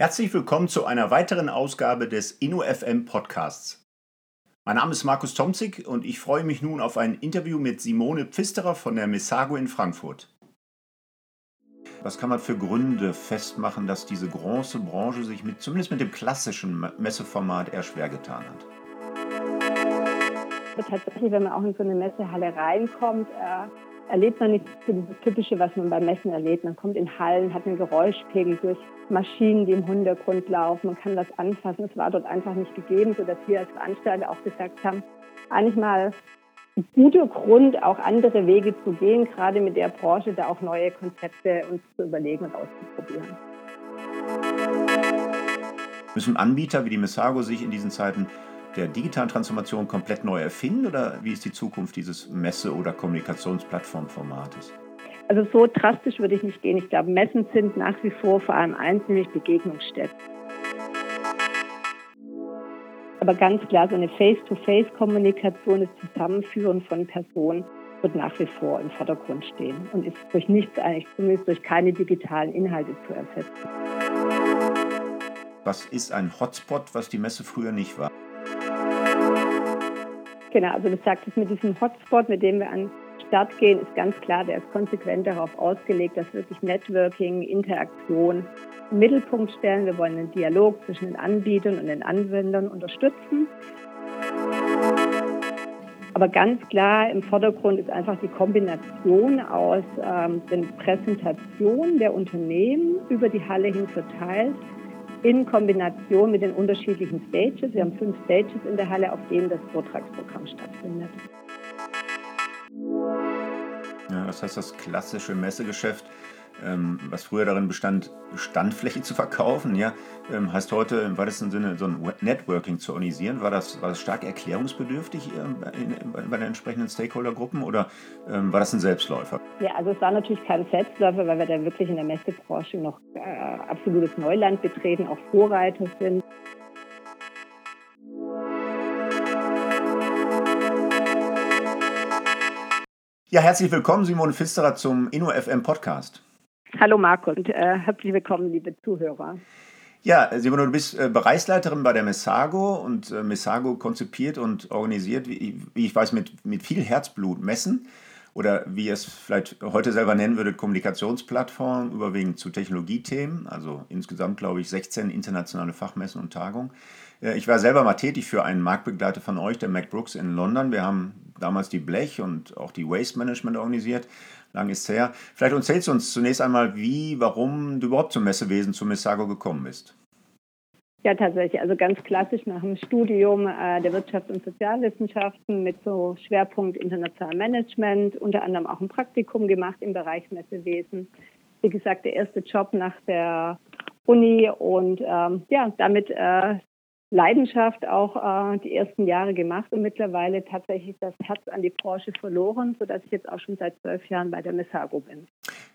Herzlich willkommen zu einer weiteren Ausgabe des InnoFM Podcasts. Mein Name ist Markus Tomzig und ich freue mich nun auf ein Interview mit Simone Pfisterer von der Messago in Frankfurt. Was kann man für Gründe festmachen, dass diese große Branche sich mit, zumindest mit dem klassischen Messeformat eher schwer getan hat? Tatsächlich, wenn man auch in so eine Messehalle reinkommt, äh erlebt man nicht so das Typische, was man beim Messen erlebt. Man kommt in Hallen, hat einen Geräuschpegel durch Maschinen, die im Hintergrund laufen. Man kann das anfassen. Es war dort einfach nicht gegeben, sodass wir als Veranstalter auch gesagt haben, eigentlich mal ein guter Grund, auch andere Wege zu gehen, gerade mit der Branche, da auch neue Konzepte uns zu überlegen und auszuprobieren. Müssen Anbieter wie die Messago sich in diesen Zeiten der digitalen Transformation komplett neu erfinden oder wie ist die Zukunft dieses Messe- oder Kommunikationsplattformformates? Also so drastisch würde ich nicht gehen. Ich glaube, Messen sind nach wie vor vor allem eins, nämlich Begegnungsstätten. Aber ganz klar, so eine Face-to-Face-Kommunikation, das Zusammenführen von Personen wird nach wie vor im Vordergrund stehen und ist durch nichts eigentlich, zumindest durch keine digitalen Inhalte zu ersetzen. Was ist ein Hotspot, was die Messe früher nicht war? Genau, also du sagtest mit diesem Hotspot, mit dem wir an den Start gehen, ist ganz klar, der ist konsequent darauf ausgelegt, dass wirklich Networking, Interaktion im Mittelpunkt stellen. Wir wollen den Dialog zwischen den Anbietern und den Anwendern unterstützen. Aber ganz klar im Vordergrund ist einfach die Kombination aus ähm, den Präsentationen der Unternehmen über die Halle hin verteilt in Kombination mit den unterschiedlichen Stages. Wir haben fünf Stages in der Halle, auf denen das Vortragsprogramm stattfindet. Ja, das heißt, das klassische Messegeschäft ähm, was früher darin bestand, Standfläche zu verkaufen, ja, ähm, heißt heute im weitesten Sinne so ein Networking zu organisieren. War das, war das stark erklärungsbedürftig äh, in, in, bei den entsprechenden Stakeholdergruppen oder ähm, war das ein Selbstläufer? Ja, also es war natürlich kein Selbstläufer, weil wir da wirklich in der Messebranche noch äh, absolutes Neuland betreten, auch Vorreiter sind. Ja, herzlich willkommen, Simone Pfisterer, zum InnoFM Podcast. Hallo Marco und äh, herzlich willkommen, liebe Zuhörer. Ja, Simone, du bist äh, Bereichsleiterin bei der Messago und äh, Messago konzipiert und organisiert, wie, ich weiß, mit, mit viel Herzblut Messen oder wie ihr es vielleicht heute selber nennen würdet, Kommunikationsplattform, überwiegend zu Technologiethemen, also insgesamt, glaube ich, 16 internationale Fachmessen und Tagungen. Äh, ich war selber mal tätig für einen Marktbegleiter von euch, der MacBrooks in London. Wir haben damals die Blech und auch die Waste Management organisiert lang ist her. Vielleicht erzählst du uns zunächst einmal, wie, warum du überhaupt zum Messewesen, zum Messago gekommen bist. Ja, tatsächlich. Also ganz klassisch nach dem Studium äh, der Wirtschafts- und Sozialwissenschaften mit so Schwerpunkt international Management, unter anderem auch ein Praktikum gemacht im Bereich Messewesen. Wie gesagt, der erste Job nach der Uni und ähm, ja, damit äh, Leidenschaft auch äh, die ersten Jahre gemacht und mittlerweile tatsächlich das Herz an die Branche verloren, sodass ich jetzt auch schon seit zwölf Jahren bei der Messago bin.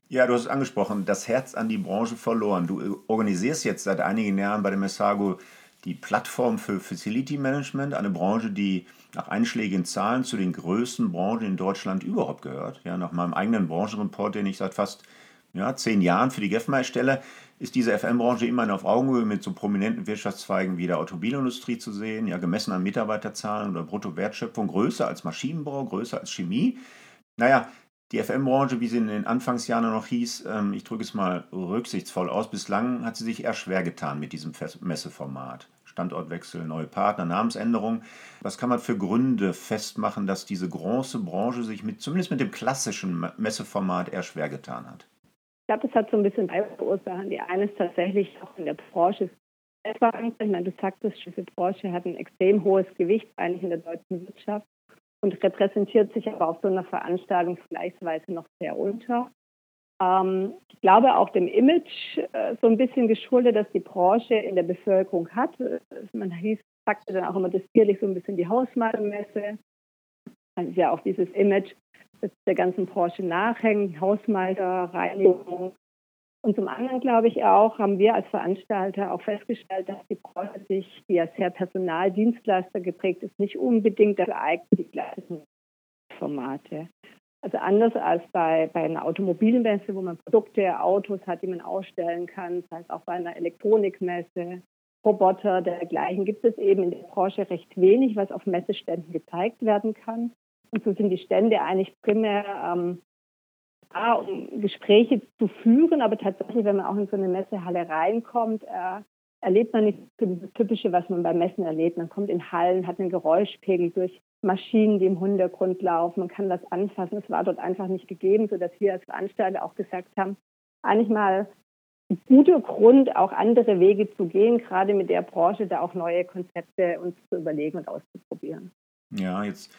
Ja, du hast es angesprochen, das Herz an die Branche verloren. Du organisierst jetzt seit einigen Jahren bei der Messago die Plattform für Facility Management, eine Branche, die nach einschlägigen Zahlen zu den größten Branchen in Deutschland überhaupt gehört. Ja, nach meinem eigenen Branchenreport, den ich seit fast ja, zehn Jahren für die GEFMA erstelle, ist diese FM-Branche immerhin auf Augenhöhe mit so prominenten Wirtschaftszweigen wie der Automobilindustrie zu sehen, ja gemessen an Mitarbeiterzahlen oder Bruttowertschöpfung, größer als Maschinenbau, größer als Chemie. Naja, die FM-Branche, wie sie in den Anfangsjahren noch hieß, ähm, ich drücke es mal rücksichtsvoll aus, bislang hat sie sich eher schwer getan mit diesem Messeformat. Standortwechsel, neue Partner, Namensänderung. Was kann man für Gründe festmachen, dass diese große Branche sich mit, zumindest mit dem klassischen Messeformat eher schwer getan hat? Ich glaube, das hat so ein bisschen zwei Ursachen. Die eine ist tatsächlich auch in der Branche Ich meine, du sagtest, diese Branche hat ein extrem hohes Gewicht eigentlich in der deutschen Wirtschaft und repräsentiert sich aber auf so einer Veranstaltung vergleichsweise noch sehr unter. Ähm, ich glaube auch dem Image äh, so ein bisschen geschuldet, dass die Branche in der Bevölkerung hat. Man hieß, sagte dann auch immer despektierlich so ein bisschen die Hausmalermesse. Das ist ja auch dieses Image, der ganzen Branche nachhängen, Hausmalter, Reinigung. Und zum anderen, glaube ich auch, haben wir als Veranstalter auch festgestellt, dass die Branche sich, die ja sehr Personaldienstleister geprägt ist, nicht unbedingt dafür eignet, die gleichen Formate. Also anders als bei, bei einer Automobilmesse, wo man Produkte, Autos hat, die man ausstellen kann, das heißt auch bei einer Elektronikmesse, Roboter dergleichen, gibt es eben in der Branche recht wenig, was auf Messeständen gezeigt werden kann. So sind die Stände eigentlich primär ähm, da, um Gespräche zu führen, aber tatsächlich, wenn man auch in so eine Messehalle reinkommt, äh, erlebt man nicht dieses Typische, was man beim Messen erlebt. Man kommt in Hallen, hat einen Geräuschpegel durch Maschinen, die im Hintergrund laufen. Man kann was anfassen. Es war dort einfach nicht gegeben, sodass wir als Veranstalter auch gesagt haben, eigentlich mal ein guter Grund, auch andere Wege zu gehen, gerade mit der Branche, da auch neue Konzepte uns zu überlegen und auszuprobieren. Ja, jetzt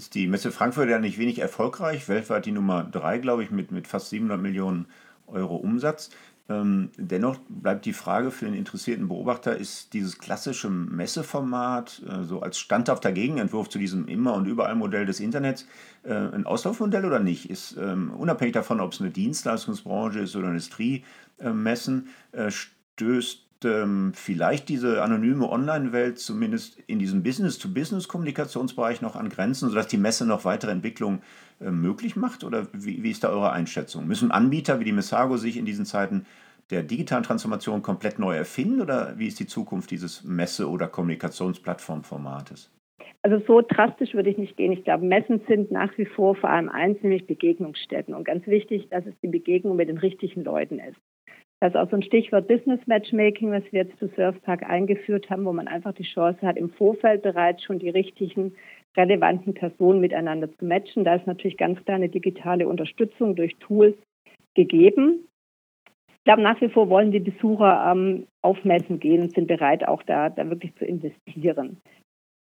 ist die Messe Frankfurt ja nicht wenig erfolgreich, weltweit die Nummer drei, glaube ich, mit, mit fast 700 Millionen Euro Umsatz. Ähm, dennoch bleibt die Frage für den interessierten Beobachter, ist dieses klassische Messeformat äh, so als standhafter Gegenentwurf zu diesem Immer- und Überall-Modell des Internets äh, ein Auslaufmodell oder nicht? Ist ähm, unabhängig davon, ob es eine Dienstleistungsbranche ist oder Industriemessen, äh, stößt ähm, vielleicht diese anonyme Online-Welt zumindest in diesem Business-to-Business-Kommunikationsbereich noch an Grenzen, sodass die Messe noch weitere Entwicklung äh, möglich macht? Oder wie, wie ist da eure Einschätzung? Müssen Anbieter wie die Messago sich in diesen Zeiten der digitalen Transformation komplett neu erfinden oder wie ist die Zukunft dieses Messe- oder Kommunikationsplattformformates? Also so drastisch würde ich nicht gehen. Ich glaube, Messen sind nach wie vor vor allem eins, nämlich Begegnungsstätten. Und ganz wichtig, dass es die Begegnung mit den richtigen Leuten ist. Das ist auch so ein Stichwort Business Matchmaking, was wir jetzt zu Surfpark eingeführt haben, wo man einfach die Chance hat, im Vorfeld bereits schon die richtigen, relevanten Personen miteinander zu matchen. Da ist natürlich ganz klar eine digitale Unterstützung durch Tools gegeben. Ich glaube, nach wie vor wollen die Besucher ähm, auf Messen gehen und sind bereit, auch da, da wirklich zu investieren.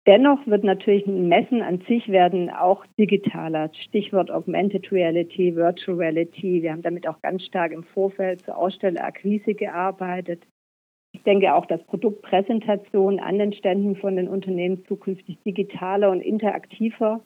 Dennoch wird natürlich ein Messen an sich werden auch digitaler. Stichwort Augmented Reality, Virtual Reality. Wir haben damit auch ganz stark im Vorfeld zur Ausstellerakquise gearbeitet. Ich denke auch, dass Produktpräsentationen an den Ständen von den Unternehmen zukünftig digitaler und interaktiver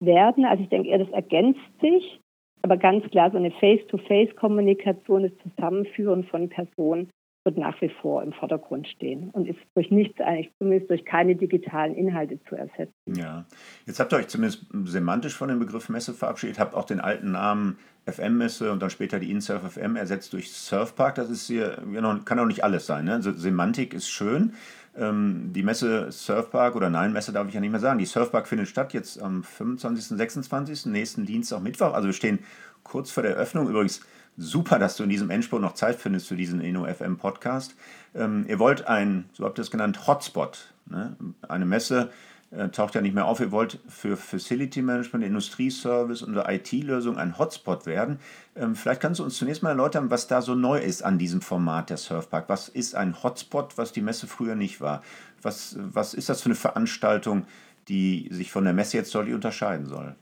werden. Also ich denke eher, das ergänzt sich. Aber ganz klar, so eine Face-to-Face-Kommunikation, das Zusammenführen von Personen wird nach wie vor im Vordergrund stehen und ist durch nichts eigentlich, zumindest durch keine digitalen Inhalte zu ersetzen. Ja, jetzt habt ihr euch zumindest semantisch von dem Begriff Messe verabschiedet, habt auch den alten Namen FM-Messe und dann später die InSurf FM ersetzt durch Surfpark. Das ist hier, kann auch nicht alles sein. Ne? Also Semantik ist schön. Ähm, die Messe Surfpark oder nein, Messe darf ich ja nicht mehr sagen. Die Surfpark findet statt jetzt am 25., 26., nächsten Dienstag, Mittwoch. Also wir stehen kurz vor der Eröffnung. Übrigens, super, dass du in diesem Endspurt noch Zeit findest für diesen InnoFM Podcast. Ähm, ihr wollt ein, so habt ihr es genannt, Hotspot. Ne? Eine Messe äh, taucht ja nicht mehr auf. Ihr wollt für Facility Management, Industrieservice und IT-Lösung ein Hotspot werden. Ähm, vielleicht kannst du uns zunächst mal erläutern, was da so neu ist an diesem Format der Surfpark. Was ist ein Hotspot, was die Messe früher nicht war? Was, was ist das für eine Veranstaltung, die sich von der Messe jetzt deutlich unterscheiden soll?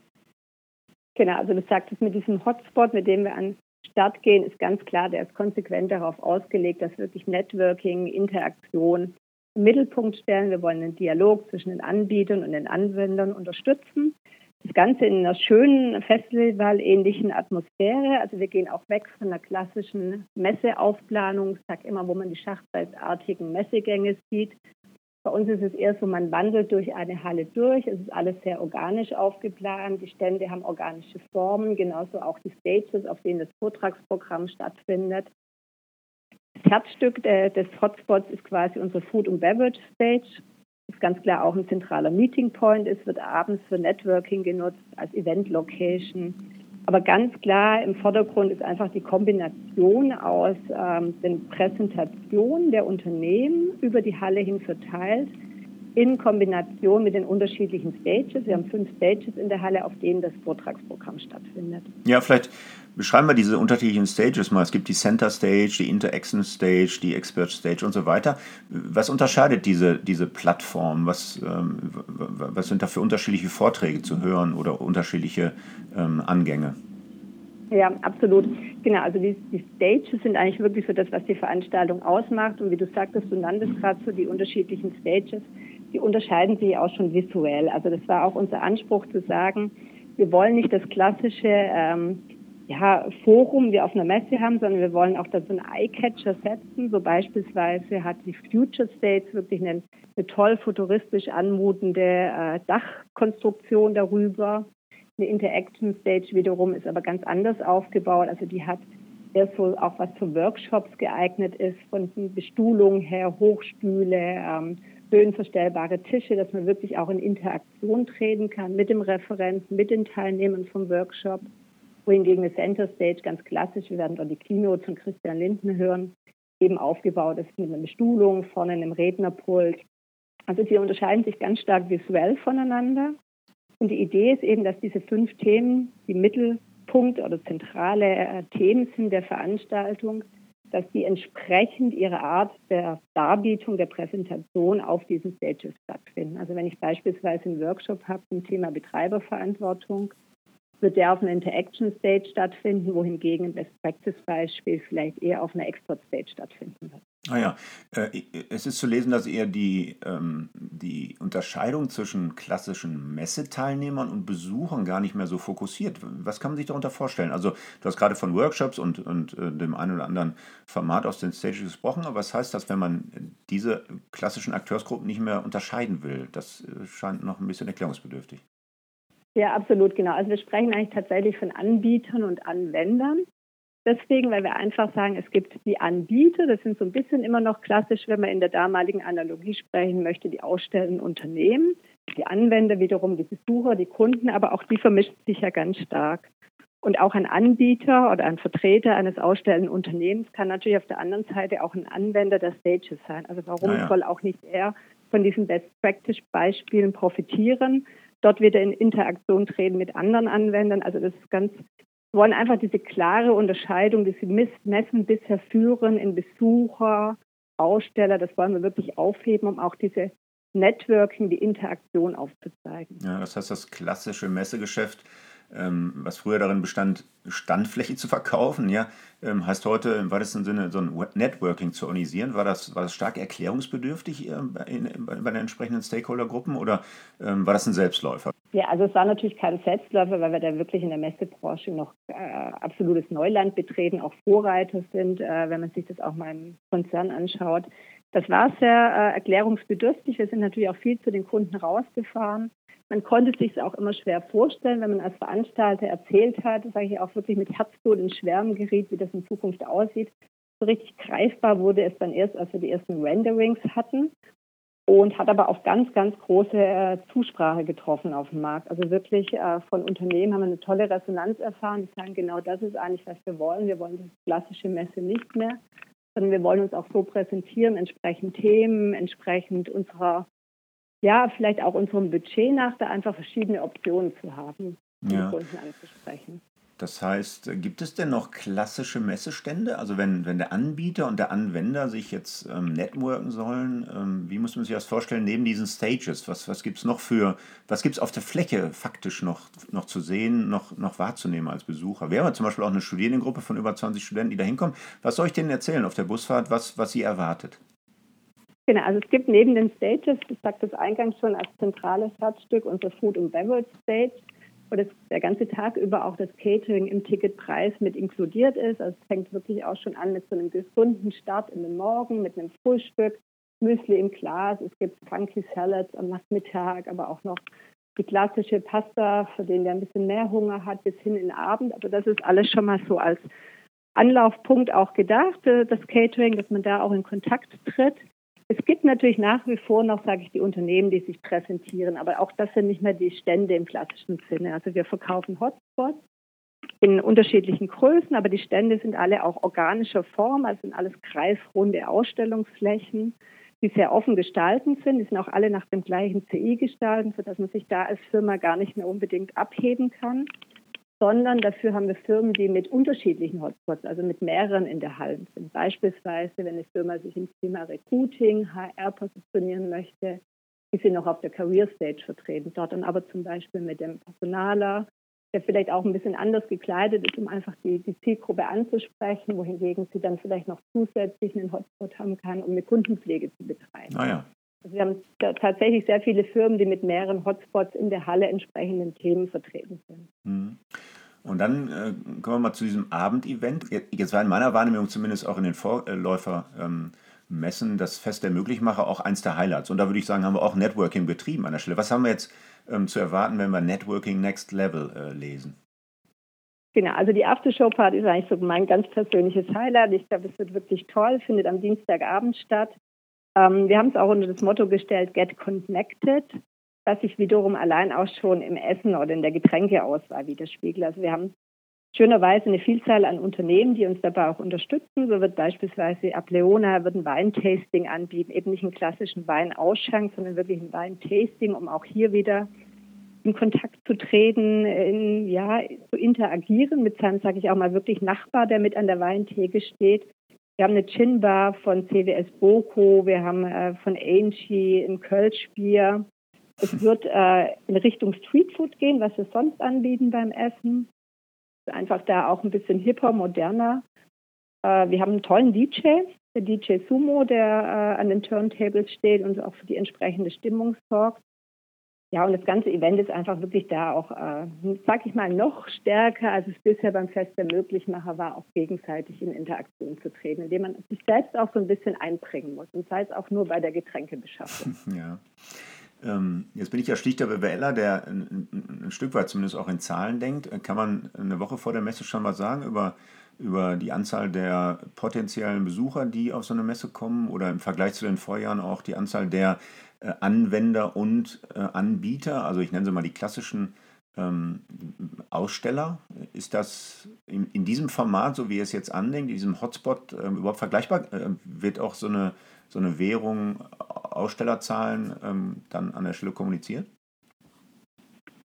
Genau, also du sagtest mit diesem Hotspot, mit dem wir an Start gehen, ist ganz klar, der ist konsequent darauf ausgelegt, dass wirklich Networking, Interaktion im Mittelpunkt stellen. Wir wollen den Dialog zwischen den Anbietern und den Anwendern unterstützen. Das Ganze in einer schönen, festivalähnlichen Atmosphäre. Also wir gehen auch weg von der klassischen Messeaufplanung. Ich sage immer, wo man die schachbrettartigen Messegänge sieht, bei uns ist es eher so, man wandelt durch eine Halle durch. Es ist alles sehr organisch aufgeplant. Die Stände haben organische Formen, genauso auch die Stages, auf denen das Vortragsprogramm stattfindet. Das Herzstück des Hotspots ist quasi unsere Food- und Beverage Stage. Das ist ganz klar auch ein zentraler Meeting Point. Es wird abends für Networking genutzt als Event Location. Aber ganz klar im Vordergrund ist einfach die Kombination aus ähm, den Präsentationen der Unternehmen über die Halle hin verteilt in Kombination mit den unterschiedlichen Stages. Wir haben fünf Stages in der Halle, auf denen das Vortragsprogramm stattfindet. Ja, vielleicht beschreiben wir diese unterschiedlichen Stages mal. Es gibt die Center Stage, die Interaction Stage, die Expert Stage und so weiter. Was unterscheidet diese, diese Plattform? Was, ähm, was sind da für unterschiedliche Vorträge zu hören oder unterschiedliche ähm, Angänge? Ja, absolut. Genau, also die, die Stages sind eigentlich wirklich so das, was die Veranstaltung ausmacht. Und wie du sagtest, du nanntest gerade so die unterschiedlichen Stages, die unterscheiden sich auch schon visuell. Also das war auch unser Anspruch zu sagen, wir wollen nicht das klassische ähm, ja, Forum wie auf einer Messe haben, sondern wir wollen auch da so einen Eye-Catcher setzen. So beispielsweise hat die Future States wirklich eine, eine toll futuristisch anmutende äh, Dachkonstruktion darüber. Eine Interaction Stage wiederum ist aber ganz anders aufgebaut. Also die hat eher so auch was für Workshops geeignet ist, von Bestuhlung her, Hochstühle, ähm, höhenverstellbare Tische, dass man wirklich auch in Interaktion treten kann mit dem Referenten, mit den Teilnehmern vom Workshop. Wohingegen eine Center Stage ganz klassisch, wir werden dort die Keynote von Christian Linden hören, eben aufgebaut ist mit einer Bestuhlung, vorne einem Rednerpult. Also die unterscheiden sich ganz stark visuell voneinander. Und die Idee ist eben, dass diese fünf Themen die Mittelpunkt oder zentrale äh, Themen sind der Veranstaltung, dass die entsprechend ihrer Art der Darbietung, der Präsentation auf diesen Stages stattfinden. Also wenn ich beispielsweise einen Workshop habe zum Thema Betreiberverantwortung, wird der auf einer Interaction Stage stattfinden, wohingegen ein Best Practice Beispiel vielleicht eher auf einer Expert Stage stattfinden wird. Ah ja, äh, es ist zu lesen, dass eher die, ähm, die Unterscheidung zwischen klassischen Messeteilnehmern und Besuchern gar nicht mehr so fokussiert. Was kann man sich darunter vorstellen? Also du hast gerade von Workshops und, und äh, dem einen oder anderen Format aus den Stages gesprochen, aber was heißt das, wenn man diese klassischen Akteursgruppen nicht mehr unterscheiden will? Das äh, scheint noch ein bisschen erklärungsbedürftig. Ja, absolut, genau. Also wir sprechen eigentlich tatsächlich von Anbietern und Anwendern. Deswegen, weil wir einfach sagen, es gibt die Anbieter, das sind so ein bisschen immer noch klassisch, wenn man in der damaligen Analogie sprechen möchte, die ausstellenden Unternehmen, die Anwender wiederum, die Besucher, die Kunden, aber auch die vermischen sich ja ganz stark. Und auch ein Anbieter oder ein Vertreter eines ausstellenden Unternehmens kann natürlich auf der anderen Seite auch ein Anwender der Stages sein. Also warum ja, soll auch nicht er von diesen Best Practice Beispielen profitieren, dort wieder in Interaktion treten mit anderen Anwendern. Also das ist ganz, wollen einfach diese klare Unterscheidung, die sie Messen bisher führen in Besucher, Aussteller, das wollen wir wirklich aufheben, um auch diese Networking, die Interaktion aufzuzeigen. Ja, das heißt, das klassische Messegeschäft ähm, was früher darin bestand, Standfläche zu verkaufen, ja, ähm, heißt heute im weitesten Sinne so ein Networking zu organisieren. War das, war das stark erklärungsbedürftig ähm, in, in, bei den entsprechenden Stakeholdergruppen oder ähm, war das ein Selbstläufer? Ja, also es war natürlich kein Selbstläufer, weil wir da wirklich in der Messebranche noch äh, absolutes Neuland betreten, auch Vorreiter sind, äh, wenn man sich das auch mal im Konzern anschaut. Das war sehr äh, erklärungsbedürftig. Wir sind natürlich auch viel zu den Kunden rausgefahren man konnte sich es auch immer schwer vorstellen, wenn man als Veranstalter erzählt hat, sage ich auch wirklich mit Herzblut in Schwärmen geriet, wie das in Zukunft aussieht. So richtig greifbar wurde es dann erst, als wir die ersten Renderings hatten und hat aber auch ganz, ganz große äh, Zusprache getroffen auf dem Markt. Also wirklich äh, von Unternehmen haben wir eine tolle Resonanz erfahren. Die sagen, genau das ist eigentlich, was wir wollen. Wir wollen die klassische Messe nicht mehr, sondern wir wollen uns auch so präsentieren, entsprechend Themen, entsprechend unserer ja, vielleicht auch unserem Budget nach, da einfach verschiedene Optionen zu haben, um ja. Kunden anzusprechen. Das heißt, gibt es denn noch klassische Messestände? Also wenn, wenn der Anbieter und der Anwender sich jetzt ähm, networken sollen, ähm, wie muss man sich das vorstellen neben diesen Stages? Was, was gibt es noch für, was gibt es auf der Fläche faktisch noch, noch zu sehen, noch, noch wahrzunehmen als Besucher? Wir haben zum Beispiel auch eine Studienengruppe von über 20 Studenten, die da hinkommen. Was soll ich denen erzählen auf der Busfahrt, was, was sie erwartet? Genau, also es gibt neben den Stages, ich sagte das eingangs schon, als zentrales Herzstück unser Food and Beverage Stage, wo das, der ganze Tag über auch das Catering im Ticketpreis mit inkludiert ist. Also es fängt wirklich auch schon an mit so einem gesunden Start in den Morgen, mit einem Frühstück, Müsli im Glas, es gibt Funky Salads am Nachmittag, aber auch noch die klassische Pasta, für den der ein bisschen mehr Hunger hat, bis hin in den Abend. Aber das ist alles schon mal so als Anlaufpunkt auch gedacht, äh, das Catering, dass man da auch in Kontakt tritt. Es gibt natürlich nach wie vor noch, sage ich, die Unternehmen, die sich präsentieren, aber auch das sind nicht mehr die Stände im klassischen Sinne. Also wir verkaufen Hotspots in unterschiedlichen Größen, aber die Stände sind alle auch organischer Form, also sind alles kreisrunde Ausstellungsflächen, die sehr offen gestalten sind. Die sind auch alle nach dem gleichen CI gestalten, sodass man sich da als Firma gar nicht mehr unbedingt abheben kann sondern dafür haben wir Firmen, die mit unterschiedlichen Hotspots, also mit mehreren in der Halle sind. Beispielsweise, wenn eine Firma sich im Thema Recruiting, HR positionieren möchte, die sind noch auf der Career Stage vertreten. Dort dann aber zum Beispiel mit dem Personaler, der vielleicht auch ein bisschen anders gekleidet ist, um einfach die, die Zielgruppe anzusprechen, wohingegen sie dann vielleicht noch zusätzlich einen Hotspot haben kann, um eine Kundenpflege zu betreiben. Ah ja. Also wir haben tatsächlich sehr viele Firmen, die mit mehreren Hotspots in der Halle entsprechenden Themen vertreten sind. Mhm. Und dann äh, kommen wir mal zu diesem Abendevent. Jetzt war in meiner Wahrnehmung zumindest auch in den Vorläufermessen ähm, das Fest der Möglichmacher auch eins der Highlights. Und da würde ich sagen, haben wir auch Networking betrieben an der Stelle. Was haben wir jetzt ähm, zu erwarten, wenn wir Networking Next Level äh, lesen? Genau, also die Aftershow-Party ist eigentlich so mein ganz persönliches Highlight. Ich glaube, es wird wirklich toll, findet am Dienstagabend statt. Ähm, wir haben es auch unter das Motto gestellt, Get Connected, was sich wiederum allein auch schon im Essen oder in der Getränkeauswahl widerspiegelt. Also wir haben schönerweise eine Vielzahl an Unternehmen, die uns dabei auch unterstützen. So wird beispielsweise Ableona wird ein Weintasting anbieten, eben nicht einen klassischen Weinausschank, sondern wirklich ein Weintasting, um auch hier wieder in Kontakt zu treten, in, ja, zu interagieren mit seinem, sage ich auch mal, wirklich Nachbar, der mit an der Weintheke steht. Wir haben eine Chin-Bar von CWS Boko, wir haben äh, von Angie ein Kölschbier. Es wird äh, in Richtung Streetfood gehen, was wir sonst anbieten beim Essen. Einfach da auch ein bisschen hipper, moderner. Äh, wir haben einen tollen DJ, der DJ Sumo, der äh, an den Turntables steht und auch für die entsprechende Stimmung sorgt. Ja, und das ganze Event ist einfach wirklich da auch, äh, sag ich mal, noch stärker, als es bisher beim Fest der Möglichmacher war, auch gegenseitig in Interaktion zu treten, indem man sich selbst auch so ein bisschen einbringen muss. Und sei es auch nur bei der Getränkebeschaffung. Ja. Ähm, jetzt bin ich ja schlichter BWLer, der ein, ein, Stück weit zumindest auch in Zahlen denkt. Kann man eine Woche vor der Messe schon was sagen über, über die Anzahl der potenziellen Besucher, die auf so eine Messe kommen oder im Vergleich zu den Vorjahren auch die Anzahl der Anwender und äh, Anbieter, also ich nenne sie mal die klassischen ähm, Aussteller. Ist das in, in, diesem Format, so wie es jetzt andenkt, in diesem Hotspot äh, überhaupt vergleichbar? Äh, wird auch so eine, so eine Währung, Ausstellerzahlen ähm, dann an der Stelle kommuniziert?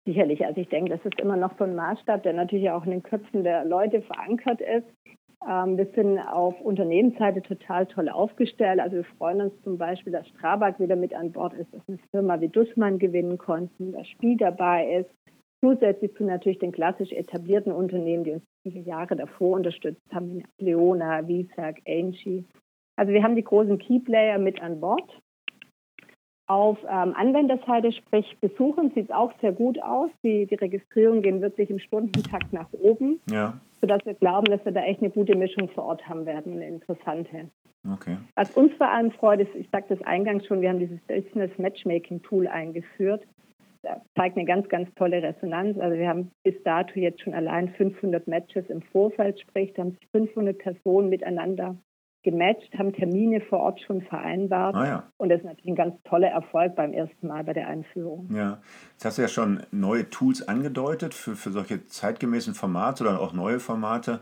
Sicherlich. Also ich denke, das ist immer noch so ein Maßstab, der natürlich auch in den Köpfen der Leute verankert ist. Ähm, wir sind auf Unternehmensseite total toll aufgestellt. Also wir freuen uns zum Beispiel, dass Strabag wieder mit an Bord ist, dass eine Firma wie Dussmann gewinnen konnten, dass Spiel dabei ist. Zusätzlich zu natürlich den klassisch etablierten Unternehmen, die uns viele Jahre davor unterstützt haben, Leona, Visag, Angie. Also wir haben die großen Keyplayer mit an Bord. Auf ähm, Anwenderseite, sprich Besuchen, sieht es auch sehr gut aus. Die, die Registrierungen gehen wirklich im Stundentakt nach oben, ja. sodass wir glauben, dass wir da echt eine gute Mischung vor Ort haben werden, eine interessante. Okay. Was uns vor allem freut, ist, ich sagte es eingangs schon, wir haben dieses Business Matchmaking Tool eingeführt. Das zeigt eine ganz, ganz tolle Resonanz. Also wir haben bis dato jetzt schon allein 500 Matches im Vorfeld, sprich, da haben sich 500 Personen miteinander gematcht, haben Termine vor Ort schon vereinbart. Ah, ja. Und das ist natürlich ein ganz toller Erfolg beim ersten Mal bei der Einführung. Ja, jetzt hast du ja schon neue Tools angedeutet für, für solche zeitgemäßen Formate oder auch neue Formate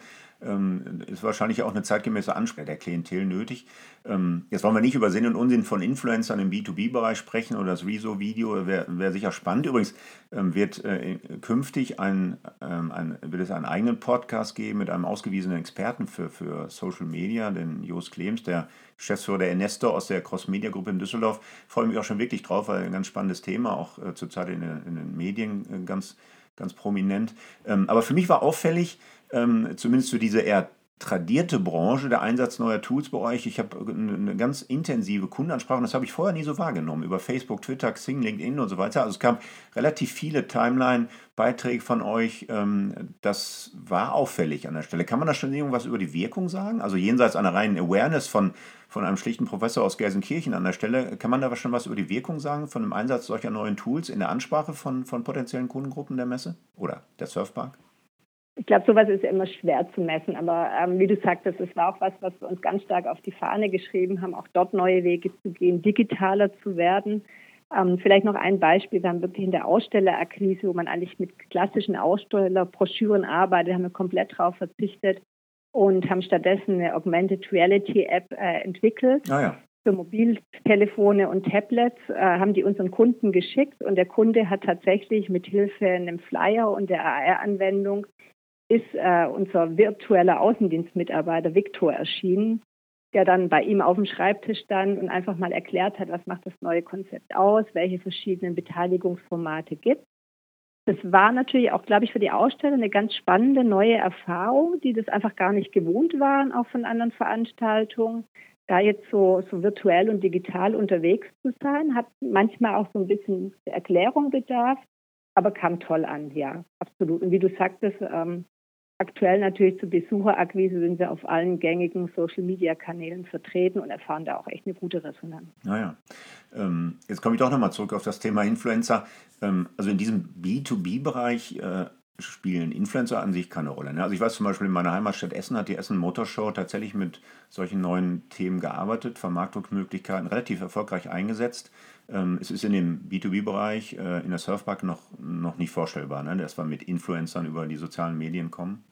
ist wahrscheinlich auch eine zeitgemäße Ansprache der Klientel nötig. Ähm, jetzt wollen wir nicht über Sinn und Unsinn von Influencern im B2B-Bereich sprechen oder das Rezo-Video wäre wär sicher spannend. Übrigens ähm, wird äh, künftig ein, ähm, ein, wird es einen eigenen Podcast geben mit einem ausgewiesenen Experten für, für Social Media, den Jos Klems, der Geschäftsführer der Enesto aus der Cross-Media-Gruppe in Düsseldorf. Freue mich auch schon wirklich drauf, weil ein ganz spannendes Thema, auch äh, zurzeit in, in, den Medien äh, ganz, ganz prominent. Ähm, aber für mich war auffällig, ähm, zumindest für diese eher tradierte Branche, der Einsatz neuer Tools bei euch. Ich habe eine ganz intensive Kundenansprache, das habe ich vorher nie so wahrgenommen, über Facebook, Twitter, Xing, LinkedIn und so weiter. Also es kam relativ viele Timeline-Beiträge von euch. Ähm, das war auffällig an der Stelle. Kann man da schon irgendwas über die Wirkung sagen? Also jenseits einer reinen Awareness von, von einem schlichten Professor aus Gelsenkirchen an der Stelle, kann man da schon was über die Wirkung sagen von dem Einsatz solcher neuen Tools in der Ansprache von, von potenziellen Kundengruppen der Messe oder der Surfpark? Ich glaube, sowas ist immer schwer zu messen, aber ähm, wie du sagtest, es war auch was, was wir uns ganz stark auf die Fahne geschrieben haben, auch dort neue Wege zu gehen, digitaler zu werden. Ähm, vielleicht noch ein Beispiel, wir haben wirklich in der Ausstellerakquise, wo man eigentlich mit klassischen Ausstellerbroschüren arbeitet, haben wir komplett darauf verzichtet und haben stattdessen eine Augmented Reality App äh, entwickelt. Ah, ja. Für Mobiltelefone und Tablets äh, haben die unseren Kunden geschickt und der Kunde hat tatsächlich mit Hilfe einem Flyer und der AR-Anwendung ist äh, unser virtueller Außendienstmitarbeiter Viktor erschienen, der dann bei ihm auf dem Schreibtisch stand und einfach mal erklärt hat, was macht das neue Konzept aus, welche verschiedenen Beteiligungsformate gibt. Das war natürlich auch, glaube ich, für die Aussteller eine ganz spannende neue Erfahrung, die das einfach gar nicht gewohnt waren, auch von anderen Veranstaltungen. Da jetzt so, so virtuell und digital unterwegs zu sein, hat manchmal auch so ein bisschen Erklärung bedarf, aber kam toll an, ja, absolut. Und wie du sagtest, ähm, aktuell natürlich zur Besucherakquise sind wir auf allen gängigen Social-Media-Kanälen vertreten und erfahren da auch echt eine gute Resonanz. Naja, ähm, jetzt komme ich doch nochmal zurück auf das Thema Influencer. Ähm, also in diesem B2B-Bereich äh, spielen Influencer an sich keine Rolle. Ne? Also ich weiß zum Beispiel, in meiner Heimatstadt Essen hat die Essen Motorshow tatsächlich mit solchen neuen Themen gearbeitet, Vermarktungsmöglichkeiten relativ erfolgreich eingesetzt. Ähm, es ist in dem B2B-Bereich äh, in der Surfpark noch, noch nicht vorstellbar, ne? dass wir mit Influencern über die sozialen Medien kommen.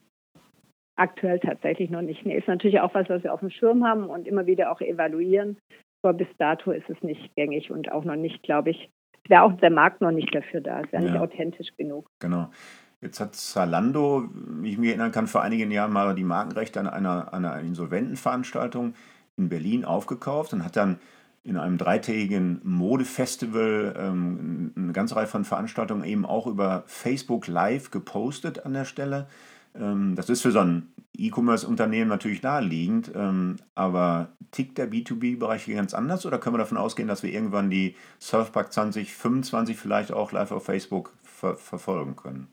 Aktuell tatsächlich noch nicht. Nee, ist natürlich auch was, was wir auf dem Schirm haben und immer wieder auch evaluieren. Aber bis dato ist es nicht gängig und auch noch nicht, glaube ich, wäre auch der Markt noch nicht dafür da. Es wäre ja. nicht authentisch genug. Genau. Jetzt hat Zalando, wie ich mich erinnern kann, vor einigen Jahren mal die Markenrechte an einer, einer Insolventenveranstaltung in Berlin aufgekauft und hat dann in einem dreitägigen Modefestival ähm, eine ganze Reihe von Veranstaltungen eben auch über Facebook Live gepostet an der Stelle. Ähm, das ist für so ein E-Commerce-Unternehmen natürlich naheliegend, ähm, aber tickt der B2B-Bereich hier ganz anders oder können wir davon ausgehen, dass wir irgendwann die Surfpark 2025 vielleicht auch live auf Facebook ver verfolgen können?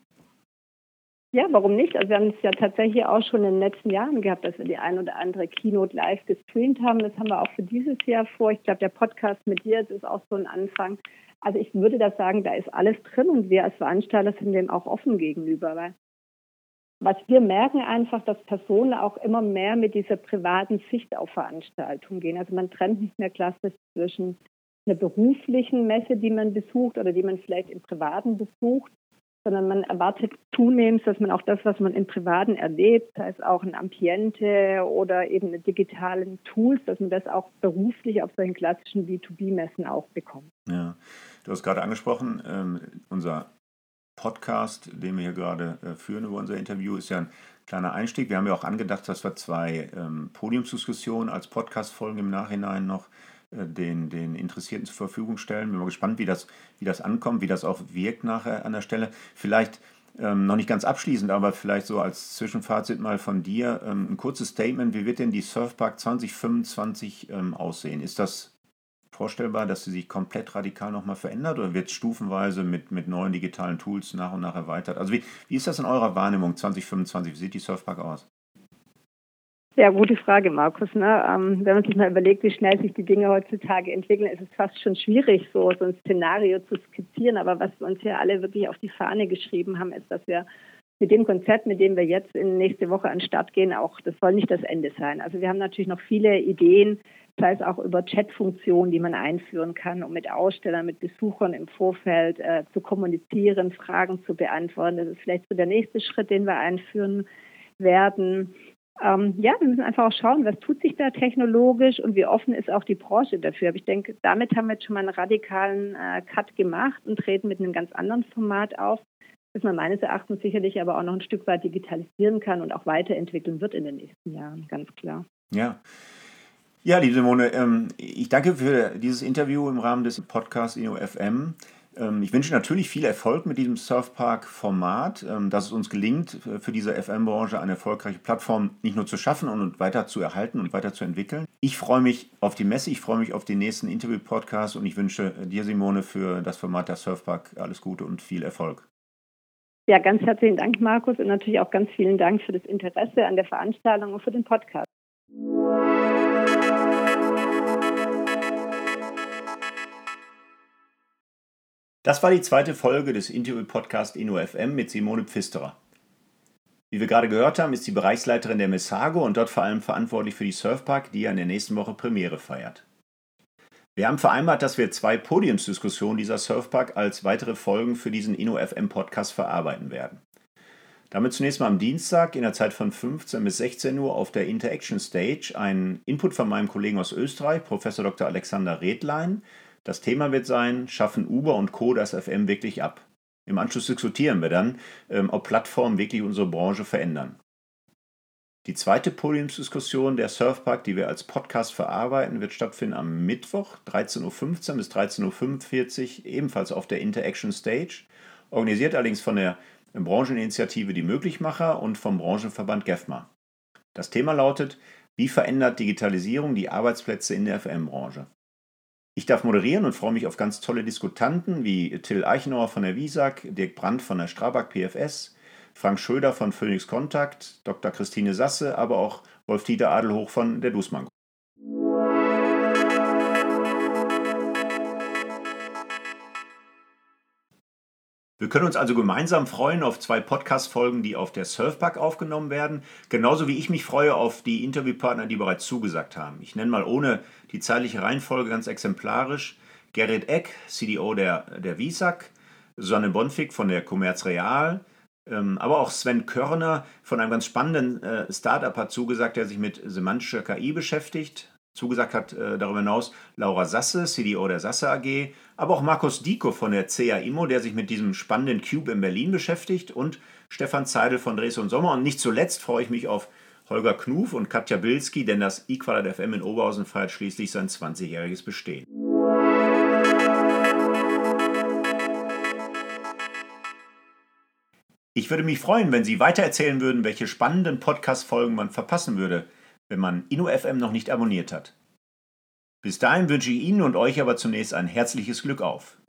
Ja, warum nicht? Also wir haben es ja tatsächlich auch schon in den letzten Jahren gehabt, dass wir die ein oder andere Keynote live gestreamt haben. Das haben wir auch für dieses Jahr vor. Ich glaube, der Podcast mit dir, das ist auch so ein Anfang. Also ich würde da sagen, da ist alles drin und wir als Veranstalter sind dem auch offen gegenüber. Weil was wir merken einfach, dass Personen auch immer mehr mit dieser privaten Sicht auf Veranstaltungen gehen. Also man trennt nicht mehr klassisch zwischen einer beruflichen Messe, die man besucht oder die man vielleicht im Privaten besucht sondern man erwartet zunehmend, dass man auch das, was man im Privaten erlebt, sei es auch ein Ambiente oder eben mit digitalen Tools, dass man das auch beruflich auf solchen klassischen B2B-Messen auch bekommt. Ja, du hast gerade angesprochen, ähm, unser Podcast, den wir hier gerade äh, führen über unser Interview, ist ja ein kleiner Einstieg. Wir haben ja auch angedacht, dass wir zwei ähm, Podiumsdiskussionen als Podcast-Folgen im Nachhinein noch den, den Interessierten zur Verfügung stellen. Bin mal gespannt, wie das, wie das ankommt, wie das auch wirkt nachher an der Stelle. Vielleicht ähm, noch nicht ganz abschließend, aber vielleicht so als Zwischenfazit mal von dir ähm, ein kurzes Statement. Wie wird denn die Surfpark 2025 ähm, aussehen? Ist das vorstellbar, dass sie sich komplett radikal nochmal verändert oder wird es stufenweise mit, mit neuen digitalen Tools nach und nach erweitert? Also wie, wie ist das in eurer Wahrnehmung 2025? Wie sieht die Surfpark aus? Ja, gute Frage, Markus. Ne? Ähm, wenn man sich mal überlegt, wie schnell sich die Dinge heutzutage entwickeln, ist es fast schon schwierig, so, so ein Szenario zu skizzieren. Aber was wir uns hier alle wirklich auf die Fahne geschrieben haben, ist, dass wir mit dem Konzept, mit dem wir jetzt in nächste Woche an den Start gehen, auch, das soll nicht das Ende sein. Also wir haben natürlich noch viele Ideen, sei es auch über Chatfunktionen, die man einführen kann, um mit Ausstellern, mit Besuchern im Vorfeld äh, zu kommunizieren, Fragen zu beantworten. Das ist vielleicht so der nächste Schritt, den wir einführen werden ähm, ja, wir müssen einfach auch schauen, was tut sich da technologisch und wie offen ist auch die Branche dafür. Aber ich denke, damit haben wir jetzt schon mal einen radikalen äh, Cut gemacht und treten mit einem ganz anderen Format auf, das man meines Erachtens sicherlich aber auch noch ein Stück weit digitalisieren kann und auch weiterentwickeln wird in den nächsten Jahren, ganz klar. Ja. Ja, liebe Simone, ähm, ich danke für dieses Interview im Rahmen des Podcasts InnoFM. Ähm, ich wünsche natürlich viel Erfolg mit diesem Surfpark-Format, ähm, dass es uns gelingt, für diese FM-Branche eine erfolgreiche Plattform nicht nur zu schaffen und weiter zu erhalten und weiter zu entwickeln. Ich freue mich auf die Messe, ich freue mich auf den nächsten Interview-Podcast und ich wünsche dir, Simone, für das Format der Surfpark alles Gute und viel Erfolg. Ja, ganz herzlichen Dank, Markus, und natürlich auch ganz vielen Dank für das Interesse an der Veranstaltung und für den Podcast. Das war die zweite Folge des Interview-Podcast InnoFM mit Simone Pfisterer. Wie wir gerade gehört haben, ist sie Bereichsleiterin der Messago und dort vor allem verantwortlich für die Surfpark, die ja in der nächsten Woche Premiere feiert. Wir haben vereinbart, dass wir zwei Podiumsdiskussionen dieser Surfpark als weitere Folgen für diesen InnoFM Podcast verarbeiten werden. Damit zunächst mal am Dienstag in der Zeit von 15 bis 16 Uhr auf der Interaction Stage ein Input von meinem Kollegen aus Österreich, Professor Dr. Alexander Redlein, das Thema wird sein, schaffen Uber und Co. das FM wirklich ab? Im Anschluss diskutieren wir dann, ähm, ob Plattformen wirklich unsere Branche verändern. Die zweite Podiumsdiskussion der Surfpark, die wir als Podcast verarbeiten, wird stattfinden am Mittwoch 13.15 Uhr bis 13.45 Uhr, ebenfalls auf der Interaction Stage, organisiert allerdings von der Brancheninitiative Die Möglichmacher und vom Branchenverband GEFMA. Das Thema lautet, wie verändert Digitalisierung die Arbeitsplätze in der FM-Branche? Ich darf moderieren und freue mich auf ganz tolle Diskutanten wie Till Eichenauer von der WISAG, Dirk Brandt von der Strabag PFS, Frank Schröder von Phoenix Contact, Dr. Christine Sasse, aber auch Wolf-Dieter Adelhoch von der Dußmann. Wir können uns also gemeinsam freuen auf zwei Podcast-Folgen, die auf der Surfpack aufgenommen werden. Genauso wie ich mich freue auf die Interviewpartner, die bereits zugesagt haben. Ich nenne mal ohne die zeitliche Reihenfolge ganz exemplarisch Gerrit Eck, CDO der, der VISAC, Susanne Bonfig von der Commerz Real, ähm, aber auch Sven Körner von einem ganz spannenden äh, Startup hat zugesagt, der sich mit semantischer KI beschäftigt. Zugesagt hat äh, darüber hinaus Laura Sasse, CDO der Sasse AG, aber auch Markus Diko von der CA Immo, der sich mit diesem spannenden Cube in Berlin beschäftigt und Stefan Zeidel von Dres und Sommer. Und nicht zuletzt freue ich mich auf Holger Knuf und Katja Bilski, denn das Equalat FM in Oberhausen feiert schließlich sein 20-jähriges Bestehen. Ich würde mich freuen, wenn Sie weitererzählen würden, welche spannenden Podcast-Folgen man verpassen würde – wenn man InnoFM noch nicht abonniert hat. Bis dahin wünsche ich Ihnen und euch aber zunächst ein herzliches Glück auf.